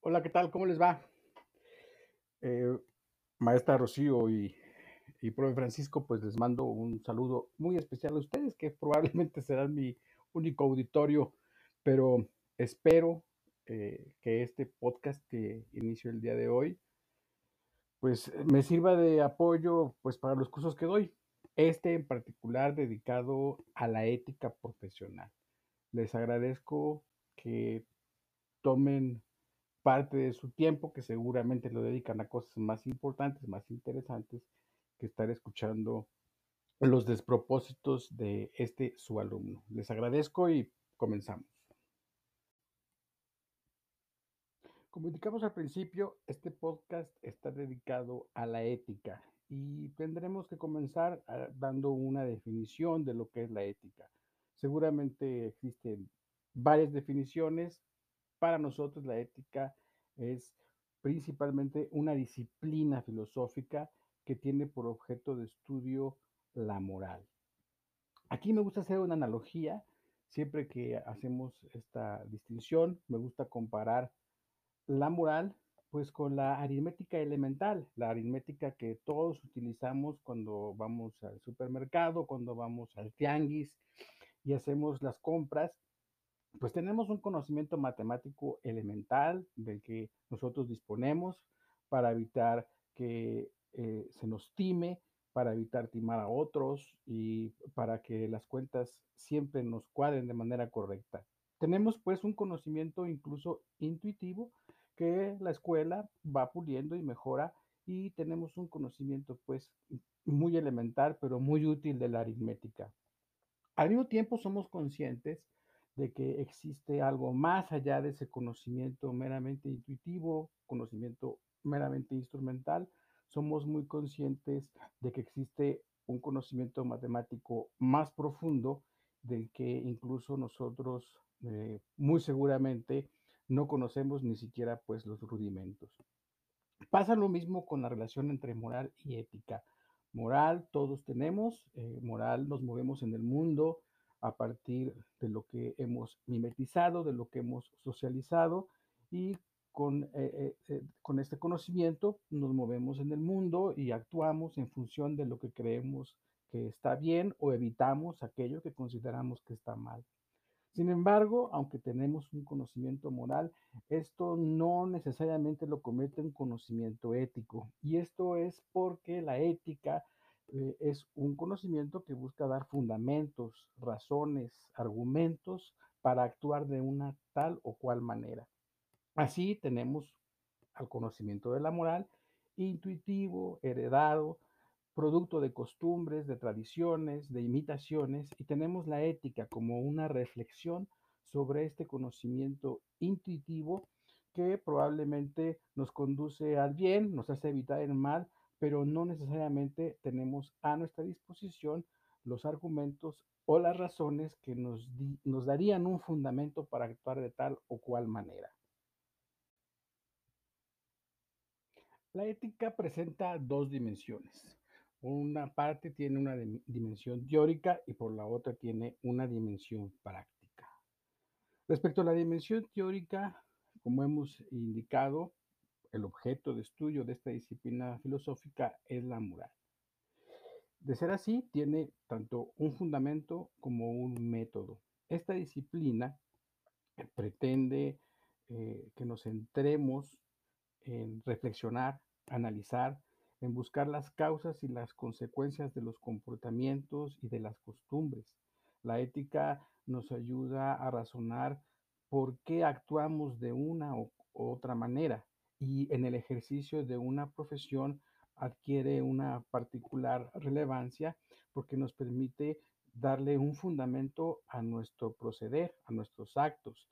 Hola, ¿qué tal? ¿Cómo les va? Eh, maestra Rocío y, y profe Francisco, pues les mando un saludo muy especial a ustedes, que probablemente serán mi único auditorio, pero espero eh, que este podcast que inicio el día de hoy, pues me sirva de apoyo pues para los cursos que doy. Este en particular dedicado a la ética profesional. Les agradezco que tomen parte de su tiempo, que seguramente lo dedican a cosas más importantes, más interesantes, que estar escuchando los despropósitos de este su alumno. Les agradezco y comenzamos. Como indicamos al principio, este podcast está dedicado a la ética y tendremos que comenzar ah, dando una definición de lo que es la ética. Seguramente existen varias definiciones. Para nosotros la ética es principalmente una disciplina filosófica que tiene por objeto de estudio la moral. Aquí me gusta hacer una analogía, siempre que hacemos esta distinción, me gusta comparar la moral pues con la aritmética elemental, la aritmética que todos utilizamos cuando vamos al supermercado, cuando vamos al tianguis y hacemos las compras pues tenemos un conocimiento matemático elemental del que nosotros disponemos para evitar que eh, se nos time, para evitar timar a otros y para que las cuentas siempre nos cuadren de manera correcta. Tenemos pues un conocimiento incluso intuitivo que la escuela va puliendo y mejora y tenemos un conocimiento pues muy elemental pero muy útil de la aritmética. Al mismo tiempo somos conscientes de que existe algo más allá de ese conocimiento meramente intuitivo, conocimiento meramente instrumental. Somos muy conscientes de que existe un conocimiento matemático más profundo del que incluso nosotros eh, muy seguramente no conocemos ni siquiera pues los rudimentos. Pasa lo mismo con la relación entre moral y ética. Moral todos tenemos, eh, moral nos movemos en el mundo, a partir de lo que hemos mimetizado, de lo que hemos socializado y con, eh, eh, eh, con este conocimiento nos movemos en el mundo y actuamos en función de lo que creemos que está bien o evitamos aquello que consideramos que está mal. Sin embargo, aunque tenemos un conocimiento moral, esto no necesariamente lo comete un conocimiento ético. Y esto es porque la ética eh, es un conocimiento que busca dar fundamentos, razones, argumentos para actuar de una tal o cual manera. Así tenemos al conocimiento de la moral intuitivo, heredado, producto de costumbres, de tradiciones, de imitaciones, y tenemos la ética como una reflexión sobre este conocimiento intuitivo que probablemente nos conduce al bien, nos hace evitar el mal, pero no necesariamente tenemos a nuestra disposición los argumentos o las razones que nos, nos darían un fundamento para actuar de tal o cual manera. La ética presenta dos dimensiones. Una parte tiene una dimensión teórica y por la otra tiene una dimensión práctica. Respecto a la dimensión teórica, como hemos indicado, el objeto de estudio de esta disciplina filosófica es la moral. De ser así, tiene tanto un fundamento como un método. Esta disciplina pretende eh, que nos centremos en reflexionar, analizar, en buscar las causas y las consecuencias de los comportamientos y de las costumbres. La ética nos ayuda a razonar por qué actuamos de una u otra manera y en el ejercicio de una profesión adquiere una particular relevancia porque nos permite darle un fundamento a nuestro proceder, a nuestros actos.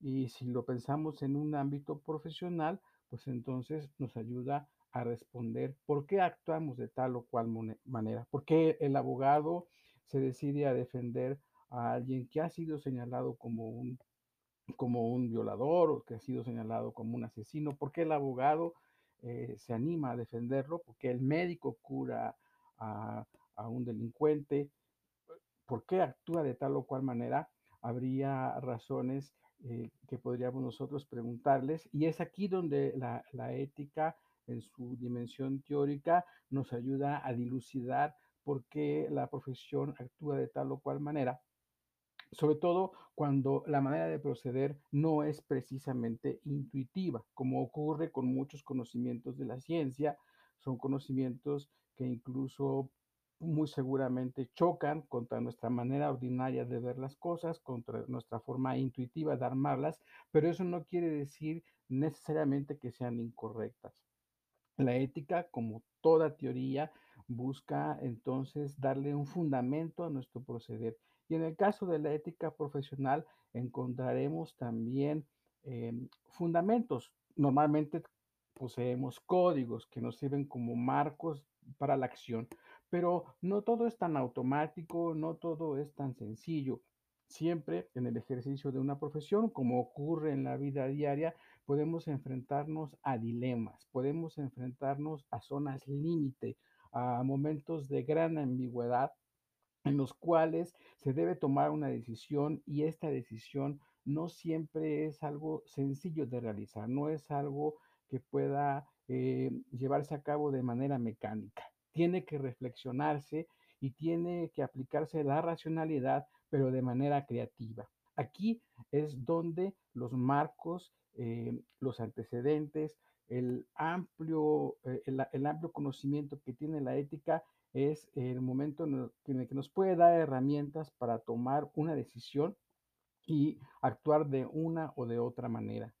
Y si lo pensamos en un ámbito profesional, pues entonces nos ayuda a responder por qué actuamos de tal o cual manera, por qué el abogado se decide a defender a alguien que ha sido señalado como un como un violador o que ha sido señalado como un asesino, ¿por qué el abogado eh, se anima a defenderlo? ¿Por qué el médico cura a, a un delincuente? ¿Por qué actúa de tal o cual manera? Habría razones eh, que podríamos nosotros preguntarles. Y es aquí donde la, la ética en su dimensión teórica nos ayuda a dilucidar por qué la profesión actúa de tal o cual manera sobre todo cuando la manera de proceder no es precisamente intuitiva, como ocurre con muchos conocimientos de la ciencia, son conocimientos que incluso muy seguramente chocan contra nuestra manera ordinaria de ver las cosas, contra nuestra forma intuitiva de armarlas, pero eso no quiere decir necesariamente que sean incorrectas. La ética, como toda teoría, busca entonces darle un fundamento a nuestro proceder. Y en el caso de la ética profesional, encontraremos también em, fundamentos. Normalmente poseemos códigos que nos sirven como marcos para la acción, pero no todo es tan automático, no todo es tan sencillo. Siempre en el ejercicio de una profesión, como ocurre en la vida diaria, podemos enfrentarnos a dilemas, podemos enfrentarnos a zonas límite, a momentos de gran ambigüedad en los cuales se debe tomar una decisión y esta decisión no siempre es algo sencillo de realizar, no es algo que pueda eh, llevarse a cabo de manera mecánica. Tiene que reflexionarse y tiene que aplicarse la racionalidad, pero de manera creativa. Aquí es donde los marcos, eh, los antecedentes, el amplio, eh, el, el amplio conocimiento que tiene la ética es el momento en el que nos puede dar herramientas para tomar una decisión y actuar de una o de otra manera.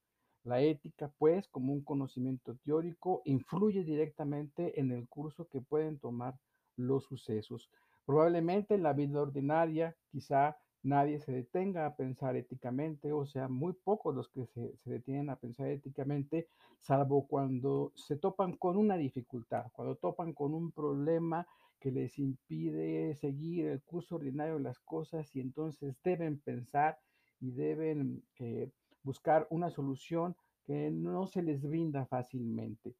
La ética, pues, como un conocimiento teórico, influye directamente en el curso que pueden tomar los sucesos. Probablemente en la vida ordinaria, quizá nadie se detenga a pensar éticamente, o sea, muy pocos los que se, se, detienen a pensar éticamente, salvo cuando se topan con una dificultad, cuando topan con un problema que les impide seguir el curso ordinario de las cosas y entonces deben pensar y deben eh, buscar una solución que no se les brinda fácilmente.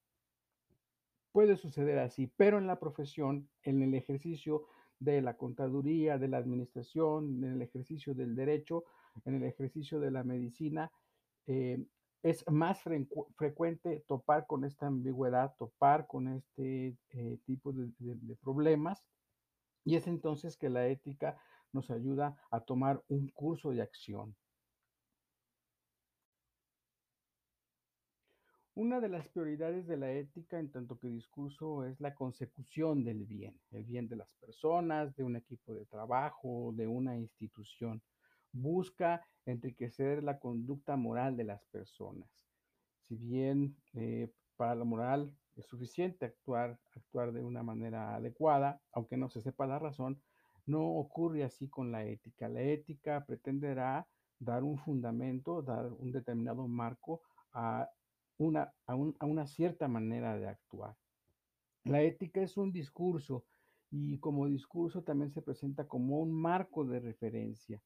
Puede suceder así, pero en la profesión, en el ejercicio de la contaduría, de la administración, en el ejercicio del derecho, en el ejercicio de la medicina, eh, es más frecuente topar con esta ambigüedad, topar con este eh, tipo de, problemas. Y es entonces que la ética nos ayuda a tomar un curso de acción. Una de las prioridades de la ética en tanto que discurso es la consecución del bien, el bien de las personas, de un equipo de trabajo, de una institución busca enriquecer la conducta moral de las personas. Si bien eh, para la moral es suficiente actuar, actuar de una manera adecuada, aunque no se sepa la razón, no ocurre así con la ética. La ética pretenderá dar un fundamento, dar un determinado marco a una, a, un, a una cierta manera de actuar. La ética es un discurso y como discurso también se presenta como un marco de referencia.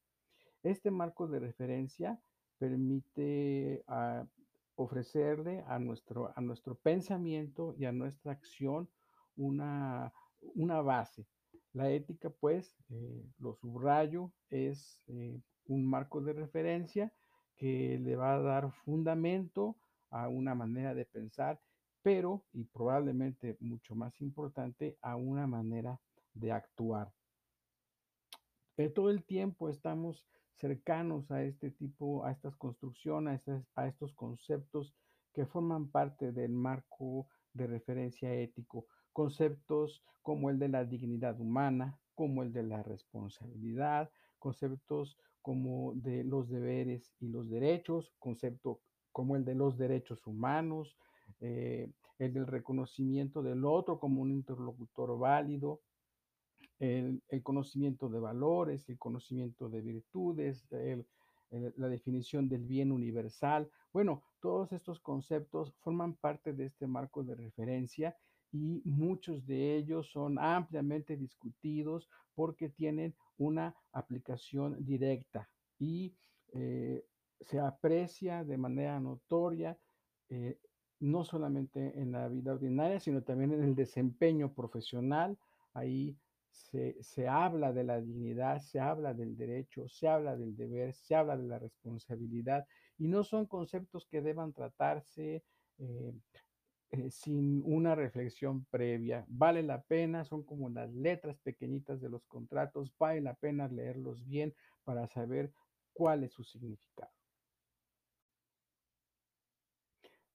Este marco de referencia permite uh, ofrecerle a nuestro, a nuestro pensamiento y a nuestra acción una, una base. La ética, pues, eh, lo subrayo, es eh, un marco de referencia que le va a dar fundamento a una manera de pensar, pero, y probablemente mucho más importante, a una manera de actuar. Eh, todo el tiempo estamos cercanos a este tipo, a estas construcciones, a, a estos conceptos que forman parte del marco de referencia ético, conceptos como el de la dignidad humana, como el de la responsabilidad, conceptos como de los deberes y los derechos, concepto como el de los derechos humanos, eh, el del reconocimiento del otro como un interlocutor válido, el, conocimiento de valores, el conocimiento de virtudes, la definición del bien universal. Bueno, todos estos conceptos forman parte de este marco de referencia y muchos de ellos son ampliamente discutidos porque tienen una aplicación directa y eh, se aprecia de manera notoria eh, no solamente en la vida ordinaria, sino también en el desempeño profesional. Ahí se, se habla de la dignidad, se habla del derecho, se habla del deber, se habla de la responsabilidad y no son conceptos que deban tratarse eh, eh, sin una reflexión previa. Vale la pena, son como las letras pequeñitas de los contratos, vale la pena leerlos bien para saber cuál es su significado.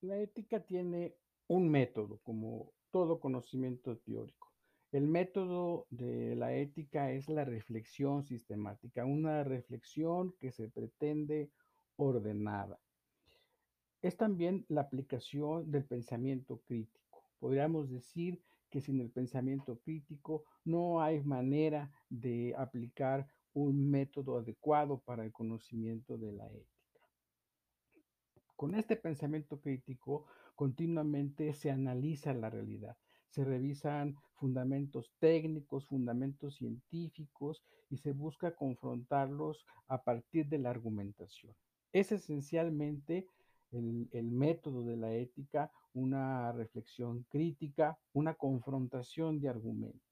La ética tiene un método, como todo conocimiento teórico. El método de la ética es la reflexión sistemática, una reflexión que se pretende ordenada. Es también la aplicación del pensamiento crítico. Podríamos decir que sin el pensamiento crítico no hay manera de aplicar un método adecuado para el conocimiento de la ética. Con este pensamiento crítico continuamente se analiza la realidad, se revisan fundamentos técnicos, fundamentos científicos y se busca confrontarlos a partir de la argumentación. Es esencialmente el, método de la ética una reflexión crítica, una confrontación de argumentos.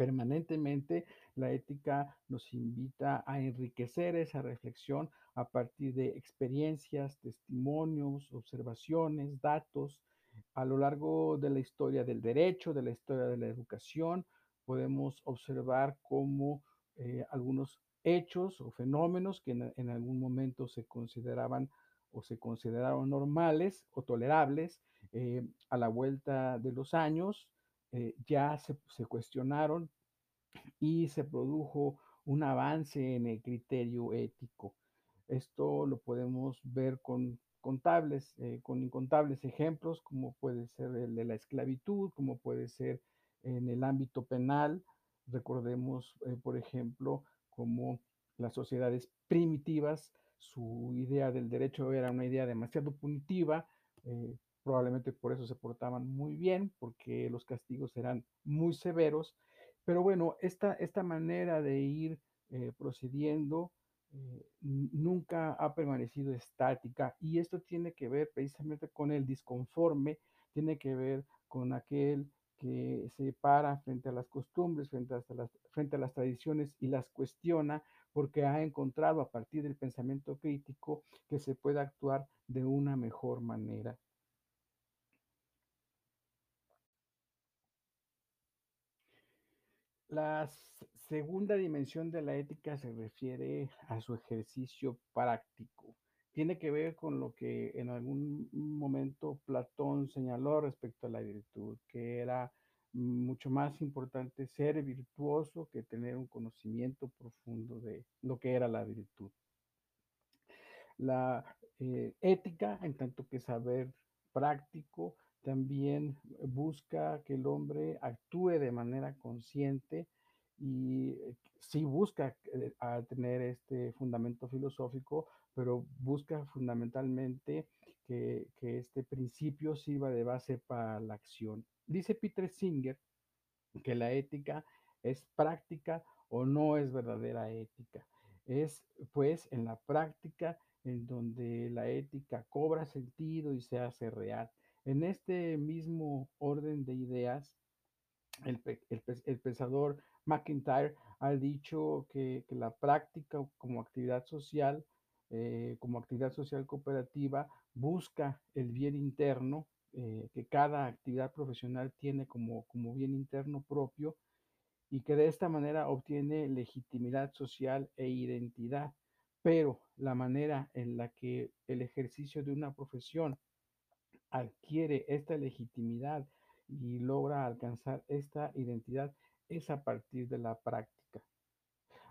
Permanentemente la ética nos invita a enriquecer esa reflexión a partir de experiencias, testimonios, observaciones, datos. A lo largo de la historia del derecho, de la historia de la educación, podemos observar cómo eh, algunos hechos o fenómenos que en, algún momento se consideraban o se consideraron normales o tolerables, eh, a la vuelta de los años eh, ya se, se, cuestionaron y se produjo un avance en el criterio ético. Esto lo podemos ver con contables, eh, con incontables ejemplos, como puede ser el de la esclavitud, como puede ser en el ámbito penal. Recordemos, eh, por ejemplo, como las sociedades primitivas, su idea del derecho era una idea demasiado punitiva, eh, probablemente por eso se portaban muy bien, porque los castigos eran muy severos, pero bueno, esta, esta manera de ir eh, procediendo eh, nunca ha permanecido estática y esto tiene que ver precisamente con el disconforme, tiene que ver con aquel que se para frente a las costumbres, frente a las, frente a las tradiciones y las cuestiona porque ha encontrado a partir del pensamiento crítico que se puede actuar de una mejor manera. La segunda dimensión de la ética se refiere a su ejercicio práctico. Tiene que ver con lo que en algún momento Platón señaló respecto a la virtud, que era mucho más importante ser virtuoso que tener un conocimiento profundo de lo que era la virtud. La eh, ética, en tanto que saber práctico, también busca que el hombre actúe de manera consciente y eh, sí busca eh, tener este fundamento filosófico, pero busca fundamentalmente que, que, este principio sirva de base para la acción. Dice Peter Singer que la ética es práctica o no es verdadera ética. Es pues en la práctica en donde la ética cobra sentido y se hace real. En este mismo orden de ideas, el, el, pensador McIntyre ha dicho que, que, la práctica como actividad social, eh, como actividad social cooperativa, busca el bien interno, eh, que cada actividad profesional tiene como, como bien interno propio y que de esta manera obtiene legitimidad social e identidad. Pero la manera en la que el ejercicio de una profesión adquiere esta legitimidad y logra alcanzar esta identidad es a partir de la práctica.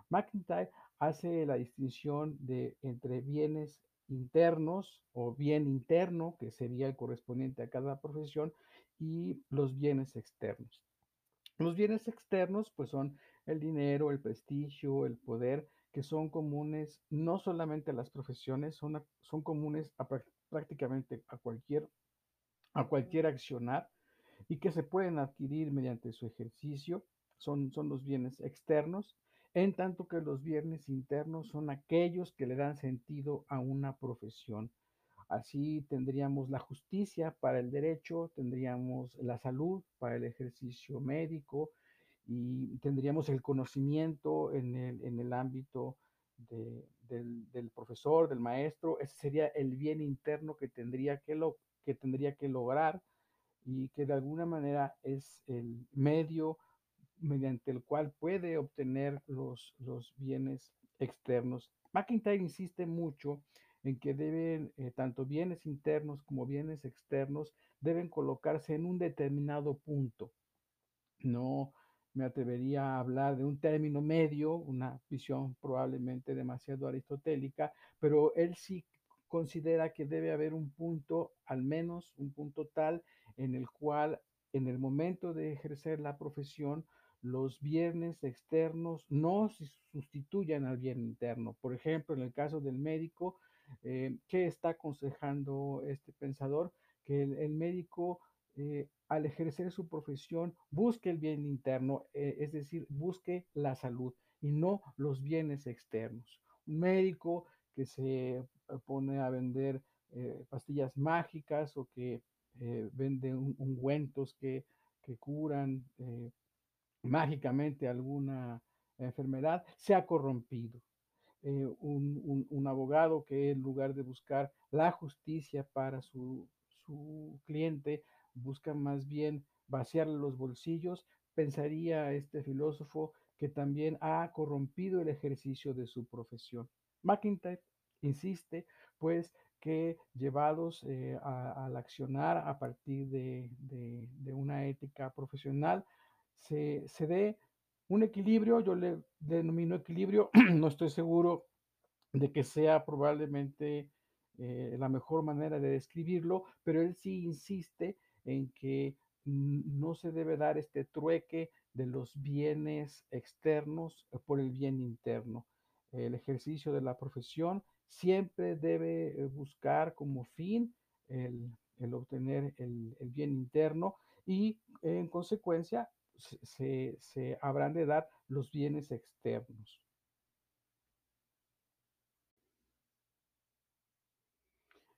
McIntyre hace la distinción de entre bienes internos o bien interno, que sería el correspondiente a cada profesión, y los bienes externos. Los bienes externos, pues son el dinero, el prestigio, el poder, que son comunes no solamente a las profesiones, son, son comunes prácticamente a cualquier a cualquier accionar y que se pueden adquirir mediante su ejercicio, son, son los bienes externos, en tanto que los bienes internos son aquellos que le dan sentido a una profesión. Así tendríamos la justicia para el derecho, tendríamos la salud para el ejercicio médico y tendríamos el conocimiento en el, en el ámbito de, del, del, profesor, del maestro, ese sería el bien interno que tendría que, lo, que tendría que lograr y que de alguna manera es el medio mediante el cual puede obtener los, los bienes externos. McIntyre insiste mucho en que deben, eh, tanto bienes internos como bienes externos, deben colocarse en un determinado punto. No me atrevería a hablar de un término medio, una visión probablemente demasiado aristotélica, pero él sí considera que debe haber un punto, al menos un punto tal, en el cual en el momento de ejercer la profesión, los bienes externos no sustituyan al bien interno. Por ejemplo, en el caso del médico, eh, ¿qué está aconsejando este pensador? Que el, el médico eh, al ejercer su profesión busque el bien interno, eh, es decir, busque la salud y no los bienes externos. Un médico que se eh, pone a vender eh, pastillas mágicas o que eh, vende un, ungüentos que, que curan mágicamente alguna enfermedad, se ha corrompido. Un, un, un, abogado que en lugar de buscar la justicia para su, su cliente, busca más bien vaciarle los bolsillos, pensaría este filósofo que también ha corrompido el ejercicio de su profesión. McIntyre insiste, pues, que llevados eh, a, al accionar a partir de, de, una ética profesional, se, se, dé un equilibrio, yo le denomino equilibrio, no estoy seguro de que sea probablemente eh, la mejor manera de describirlo, pero él sí insiste en que no se debe dar este trueque de los bienes externos por el bien interno. El ejercicio de la profesión siempre debe eh, buscar como fin el, el obtener el, el, bien interno y en consecuencia se, se, habrán de dar los bienes externos.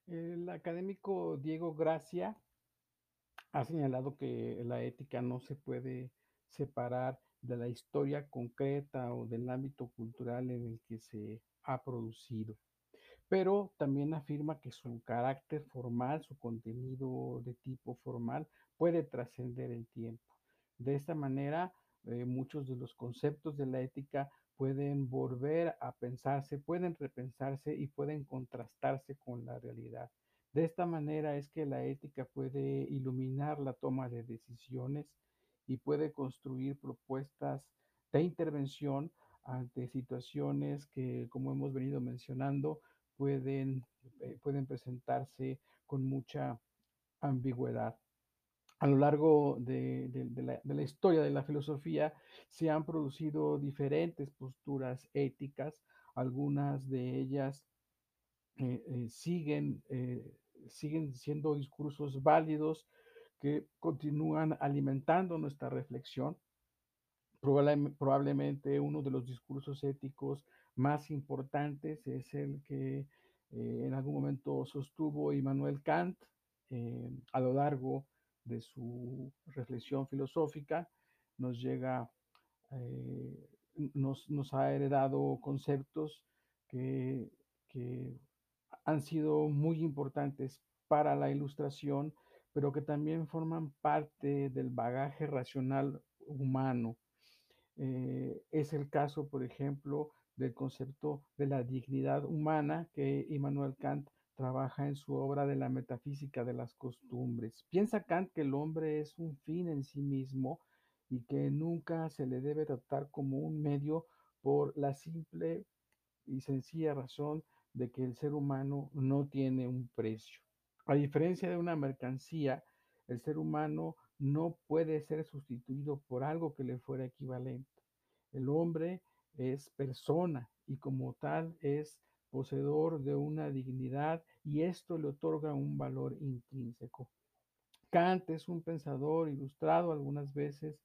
El académico Diego Gracia ha señalado que la ética no se puede separar de la historia concreta o del ámbito cultural en el que se ha producido pero también afirma que su carácter formal, su contenido de tipo formal, puede trascender el tiempo. De esta manera, eh, muchos de los conceptos de la ética pueden volver a pensarse, pueden repensarse y pueden contrastarse con la realidad. De esta manera es que la ética puede iluminar la toma de decisiones y puede construir propuestas de intervención ante situaciones que, como hemos venido mencionando, pueden, eh, pueden presentarse con mucha ambigüedad. A lo largo de, la, historia de la filosofía se han producido diferentes posturas éticas, algunas de ellas eh, eh, siguen, siguen siendo discursos válidos que continúan alimentando nuestra reflexión. Probable, probablemente uno de los discursos éticos más importantes es el que eh, en algún momento sostuvo Immanuel Kant eh, a lo largo de su reflexión filosófica. Nos llega, eh, nos, ha heredado conceptos que han sido muy importantes para la ilustración, pero que también forman parte del bagaje racional humano. Eh, es el caso, por ejemplo, del concepto de la dignidad humana que Immanuel Kant trabaja en su obra de la metafísica de las costumbres. Piensa Kant que el hombre es un fin en sí mismo y que nunca se le debe tratar como un medio por la simple y sencilla razón de que el ser humano no tiene un precio. A diferencia de una mercancía, el ser humano no puede ser sustituido por algo que le fuera equivalente. El hombre es persona y como tal es poseedor de una dignidad y esto le otorga un valor intrínseco. Kant es un pensador ilustrado, algunas veces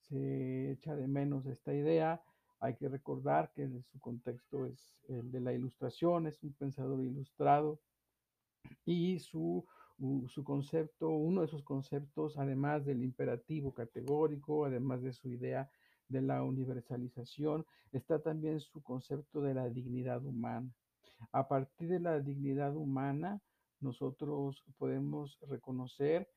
se echa de menos esta idea. Hay que recordar que su contexto es el de la ilustración, es un pensador ilustrado y su su concepto, uno de sus conceptos, además del imperativo categórico, además de su idea de la universalización, está también su concepto de la dignidad humana. A partir de la dignidad humana, nosotros podemos reconocer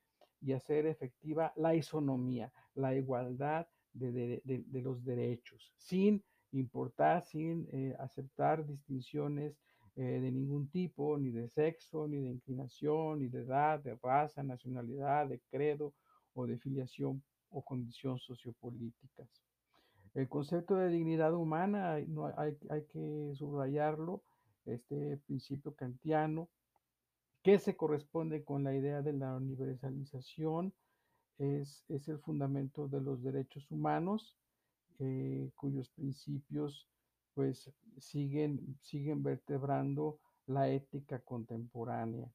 y hacer efectiva la isonomía, la igualdad de, de, de, los derechos, sin importar, sin eh, aceptar distinciones eh, de ningún tipo, ni de sexo, ni de inclinación, ni de edad, de raza, nacionalidad, de credo o de filiación o condición sociopolíticas. El concepto de dignidad humana no hay, hay que subrayarlo, este principio kantiano, que se corresponde con la idea de la universalización, es, es el fundamento de los derechos humanos, eh, cuyos principios pues siguen, siguen vertebrando la ética contemporánea.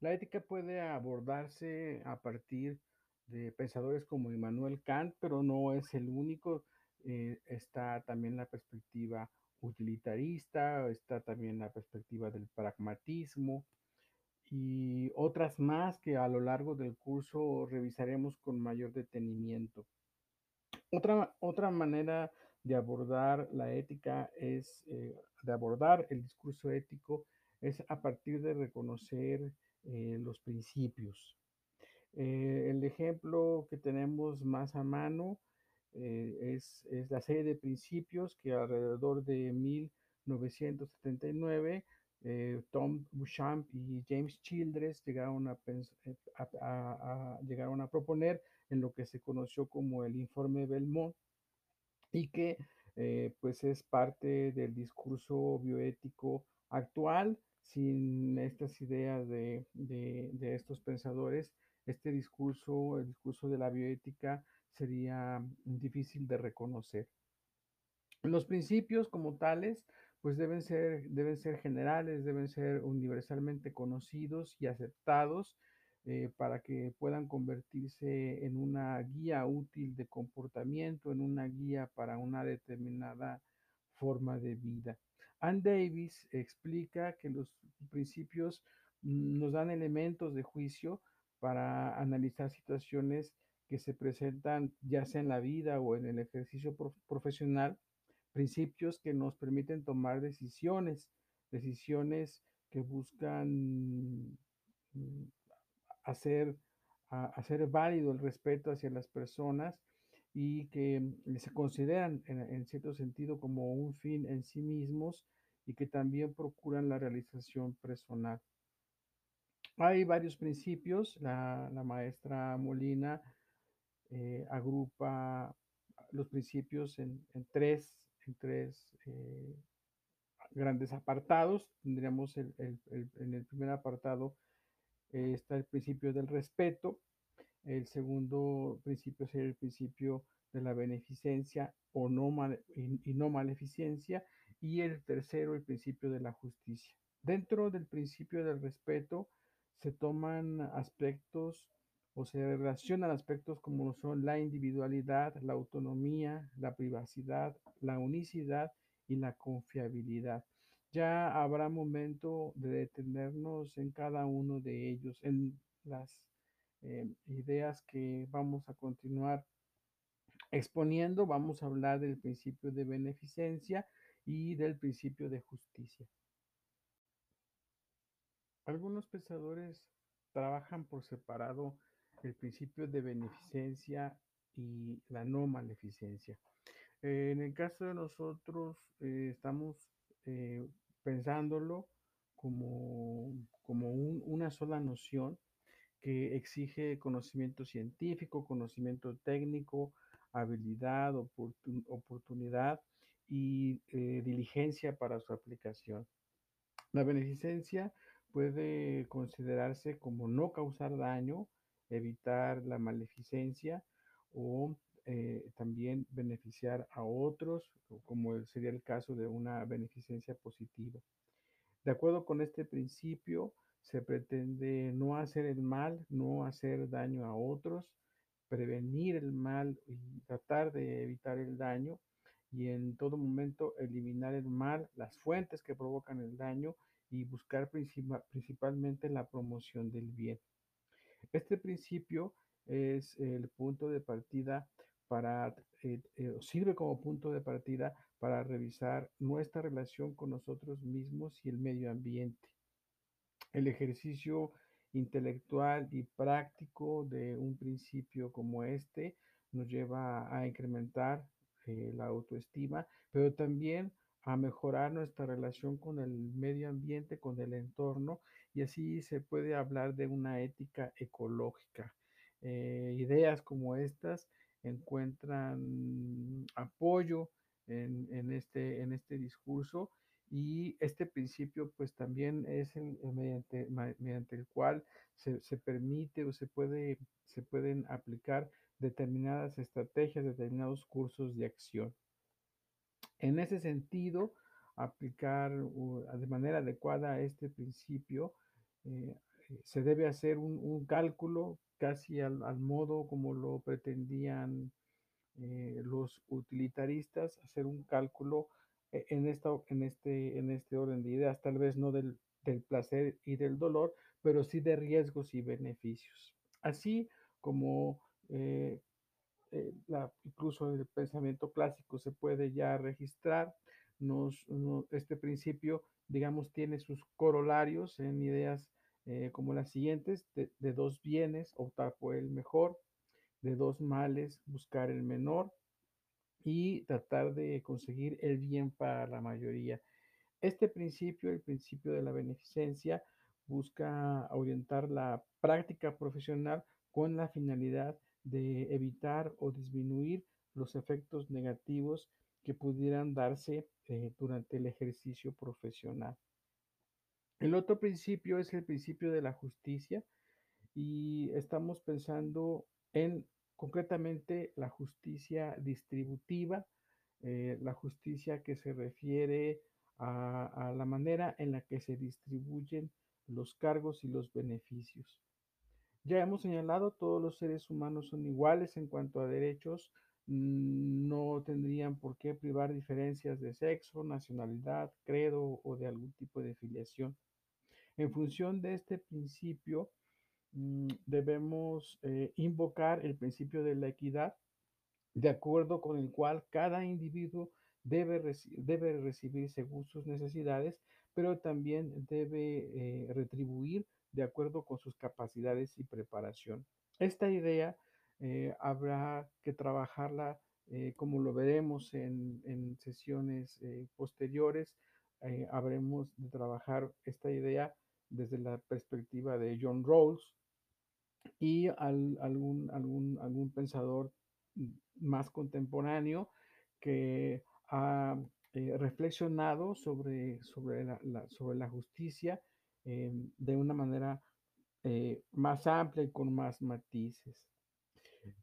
La ética puede abordarse a partir de pensadores como Immanuel Kant, pero no es el único. Eh, está también la perspectiva utilitarista, está también la perspectiva del pragmatismo y otras más que a lo largo del curso revisaremos con mayor detenimiento. Otra, otra manera de abordar la ética es, eh, de abordar el discurso ético, es a partir de reconocer eh, los principios. Eh, el ejemplo que tenemos más a mano eh, es, es, la serie de principios que alrededor de 1979 eh, Tom Bouchamp y James Childress llegaron a, eh, llegaron a proponer en lo que se conoció como el informe Belmont y que eh, pues es parte del discurso bioético actual sin estas ideas de, de, de estos pensadores este discurso el discurso de la bioética sería difícil de reconocer. Los principios como tales, pues deben ser, deben ser generales, deben ser universalmente conocidos y aceptados eh, para que puedan convertirse en una guía útil de comportamiento, en una guía para una determinada forma de vida. Ann Davis explica que los principios nos dan elementos de juicio para analizar situaciones que se presentan ya sea en la vida o en el ejercicio prof profesional, principios que nos permiten tomar decisiones, decisiones que buscan hacer, hacer válido el respeto hacia las personas y que se consideran en, cierto sentido como un fin en sí mismos y que también procuran la realización personal. Hay varios principios, la, la maestra Molina eh, agrupa los principios en, en tres, en tres eh, grandes apartados. Tendríamos el, en el primer apartado eh, está el principio del respeto, el segundo principio sería el principio de la beneficencia o no mal, y, y, no maleficencia, y el tercero el principio de la justicia. Dentro del principio del respeto se toman aspectos o se relacionan aspectos como son la individualidad, la autonomía, la privacidad, la unicidad y la confiabilidad. Ya habrá momento de detenernos en cada uno de ellos, en las eh, ideas que vamos a continuar exponiendo. Vamos a hablar del principio de beneficencia y del principio de justicia. Algunos pensadores trabajan por separado el principio de beneficencia y la no maleficencia. En el caso de nosotros, eh, estamos eh, pensándolo como, como un, una sola noción que exige conocimiento científico, conocimiento técnico, habilidad, oportun, oportunidad y eh, diligencia para su aplicación. La beneficencia puede considerarse como no causar daño, evitar la maleficencia o eh, también beneficiar a otros, como sería el caso de una beneficencia positiva. De acuerdo con este principio, se pretende no hacer el mal, no hacer daño a otros, prevenir el mal y tratar de evitar el daño y en todo momento eliminar el mal, las fuentes que provocan el daño y buscar principal, principalmente la promoción del bien. Este principio es el punto de partida para, eh, eh, sirve como punto de partida para revisar nuestra relación con nosotros mismos y el medio ambiente. El ejercicio intelectual y práctico de un principio como este nos lleva a incrementar eh, la autoestima, pero también a mejorar nuestra relación con el medio ambiente, con el entorno, y así se puede hablar de una ética ecológica. Eh, ideas como estas encuentran apoyo en, en, este, en este discurso y este principio pues también es el, mediante, mediante, el cual se, se, permite o se, puede, se pueden aplicar determinadas estrategias, determinados cursos de acción. En ese sentido, aplicar de manera adecuada este principio, eh, se debe hacer un, cálculo casi al, modo como lo pretendían eh, los utilitaristas, hacer un cálculo eh, en, esta, en, este, en este orden de ideas, tal vez no del, del placer y del dolor, pero sí de riesgos y beneficios. Así como eh, eh, incluso el pensamiento clásico se puede ya registrar. Este principio, digamos, tiene sus corolarios en ideas eh, como las siguientes, de, de, dos bienes, optar por el mejor, de dos males, buscar el menor y tratar de conseguir el bien para la mayoría. Este principio, el principio de la beneficencia, busca orientar la práctica profesional con la finalidad de evitar o disminuir los efectos negativos que pudieran darse eh, durante el ejercicio profesional. El otro principio es el principio de la justicia y estamos pensando en concretamente la justicia distributiva, eh, la justicia que se refiere a, a la manera en la que se distribuyen los cargos y los beneficios. Ya hemos señalado, todos los seres humanos son iguales en cuanto a derechos, no tendrían por qué privar diferencias de sexo, nacionalidad, credo o de algún tipo de filiación. En función de este principio, mm, debemos eh, invocar el principio de la equidad, de acuerdo con el cual cada individuo debe, debe recibir según sus necesidades, pero también debe eh, retribuir de acuerdo con sus capacidades y preparación. Esta idea eh, habrá que trabajarla eh, como lo veremos en, en sesiones eh, posteriores. Habremos de trabajar esta idea desde la perspectiva de John Rawls y al, algún, algún, algún pensador más contemporáneo que ha reflexionado sobre, sobre, la, sobre la justicia de una manera más amplia y con más matices.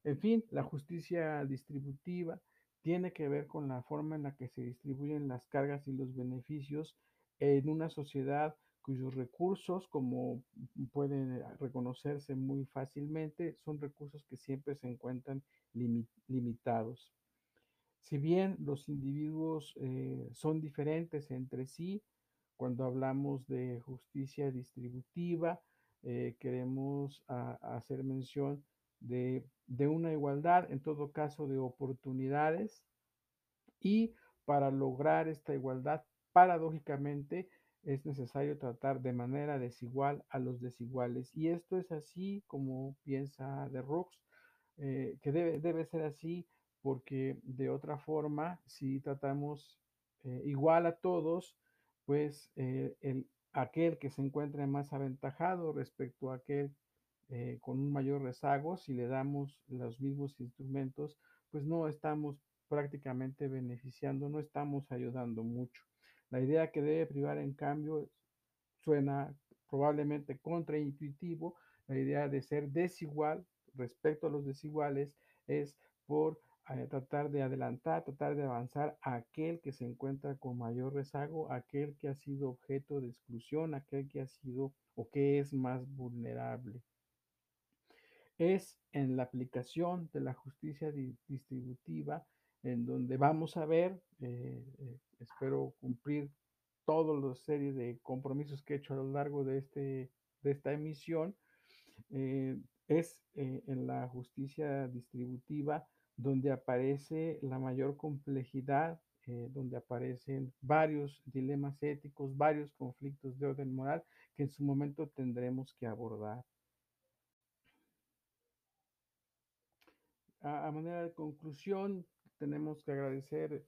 En fin, la justicia distributiva tiene que ver con la forma en la que se distribuyen las cargas y los beneficios en una sociedad cuyos recursos, como pueden reconocerse muy fácilmente, son recursos que siempre se encuentran lim limitados. Si bien los individuos eh, son diferentes entre sí, cuando hablamos de justicia distributiva, eh, queremos a, hacer mención de, de, una igualdad, en todo caso, de oportunidades. Y para lograr esta igualdad, paradójicamente, es necesario tratar de manera desigual a los desiguales. Y esto es así como piensa de Rooks, eh, que debe, debe ser así porque de otra forma, si tratamos eh, igual a todos, pues eh, el, aquel que se encuentre más aventajado respecto a aquel eh, con un mayor rezago, si le damos los mismos instrumentos, pues no estamos prácticamente beneficiando, no estamos ayudando mucho. La idea que debe privar, en cambio, suena probablemente contraintuitivo. La idea de ser desigual respecto a los desiguales es por tratar de adelantar, tratar de avanzar a aquel que se encuentra con mayor rezago, aquel que ha sido objeto de exclusión, aquel que ha sido o que es más vulnerable. Es en la aplicación de la justicia di distributiva en donde vamos a ver, eh, eh, espero cumplir toda la serie de compromisos que he hecho a lo largo de, este, de esta emisión, eh, es en la justicia distributiva donde aparece la mayor complejidad, donde aparecen varios dilemas éticos, varios conflictos de orden moral que en su momento tendremos que abordar. A, manera de conclusión, tenemos que agradecer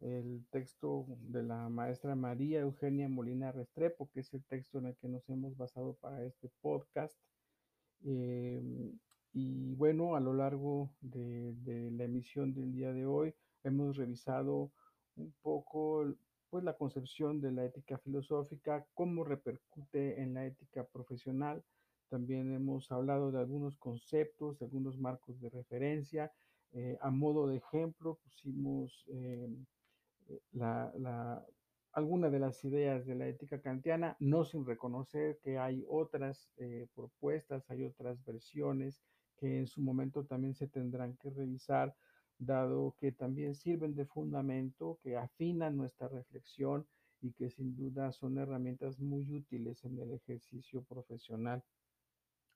el texto de la maestra María Eugenia Molina Restrepo, que es el texto en el que nos hemos basado para este podcast. Eh, y bueno, a lo largo de, de, la emisión del día de hoy hemos revisado un poco pues, la concepción de la ética filosófica, cómo repercute en la ética profesional. También hemos hablado de algunos conceptos, de algunos marcos de referencia. Eh, a modo de ejemplo, pusimos eh, la, la, alguna de las ideas de la ética kantiana, no sin reconocer que hay otras eh, propuestas, hay otras versiones que en su momento también se tendrán que revisar, dado que también sirven de fundamento, que afinan nuestra reflexión y que sin duda son herramientas muy útiles en el ejercicio profesional.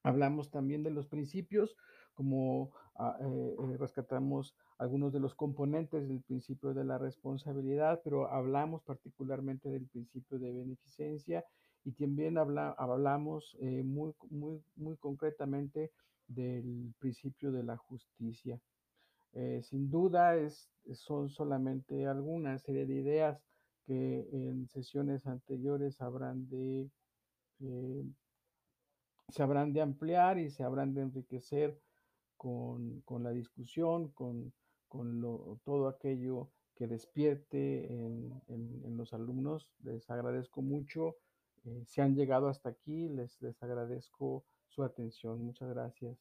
Hablamos también de los principios, como ah, eh, eh, rescatamos algunos de los componentes del principio de la responsabilidad, pero hablamos particularmente del principio de beneficencia y también habla, hablamos eh, muy, muy, muy concretamente del principio de la justicia. Sin duda es, son solamente algunas serie de ideas que en sesiones anteriores habrán de, eh, se habrán de ampliar y se habrán de enriquecer con, con la discusión, con con lo, todo aquello que despierte en, en, los alumnos. Les agradezco mucho. Eh, si han llegado hasta aquí, les, les agradezco su atención. Muchas gracias.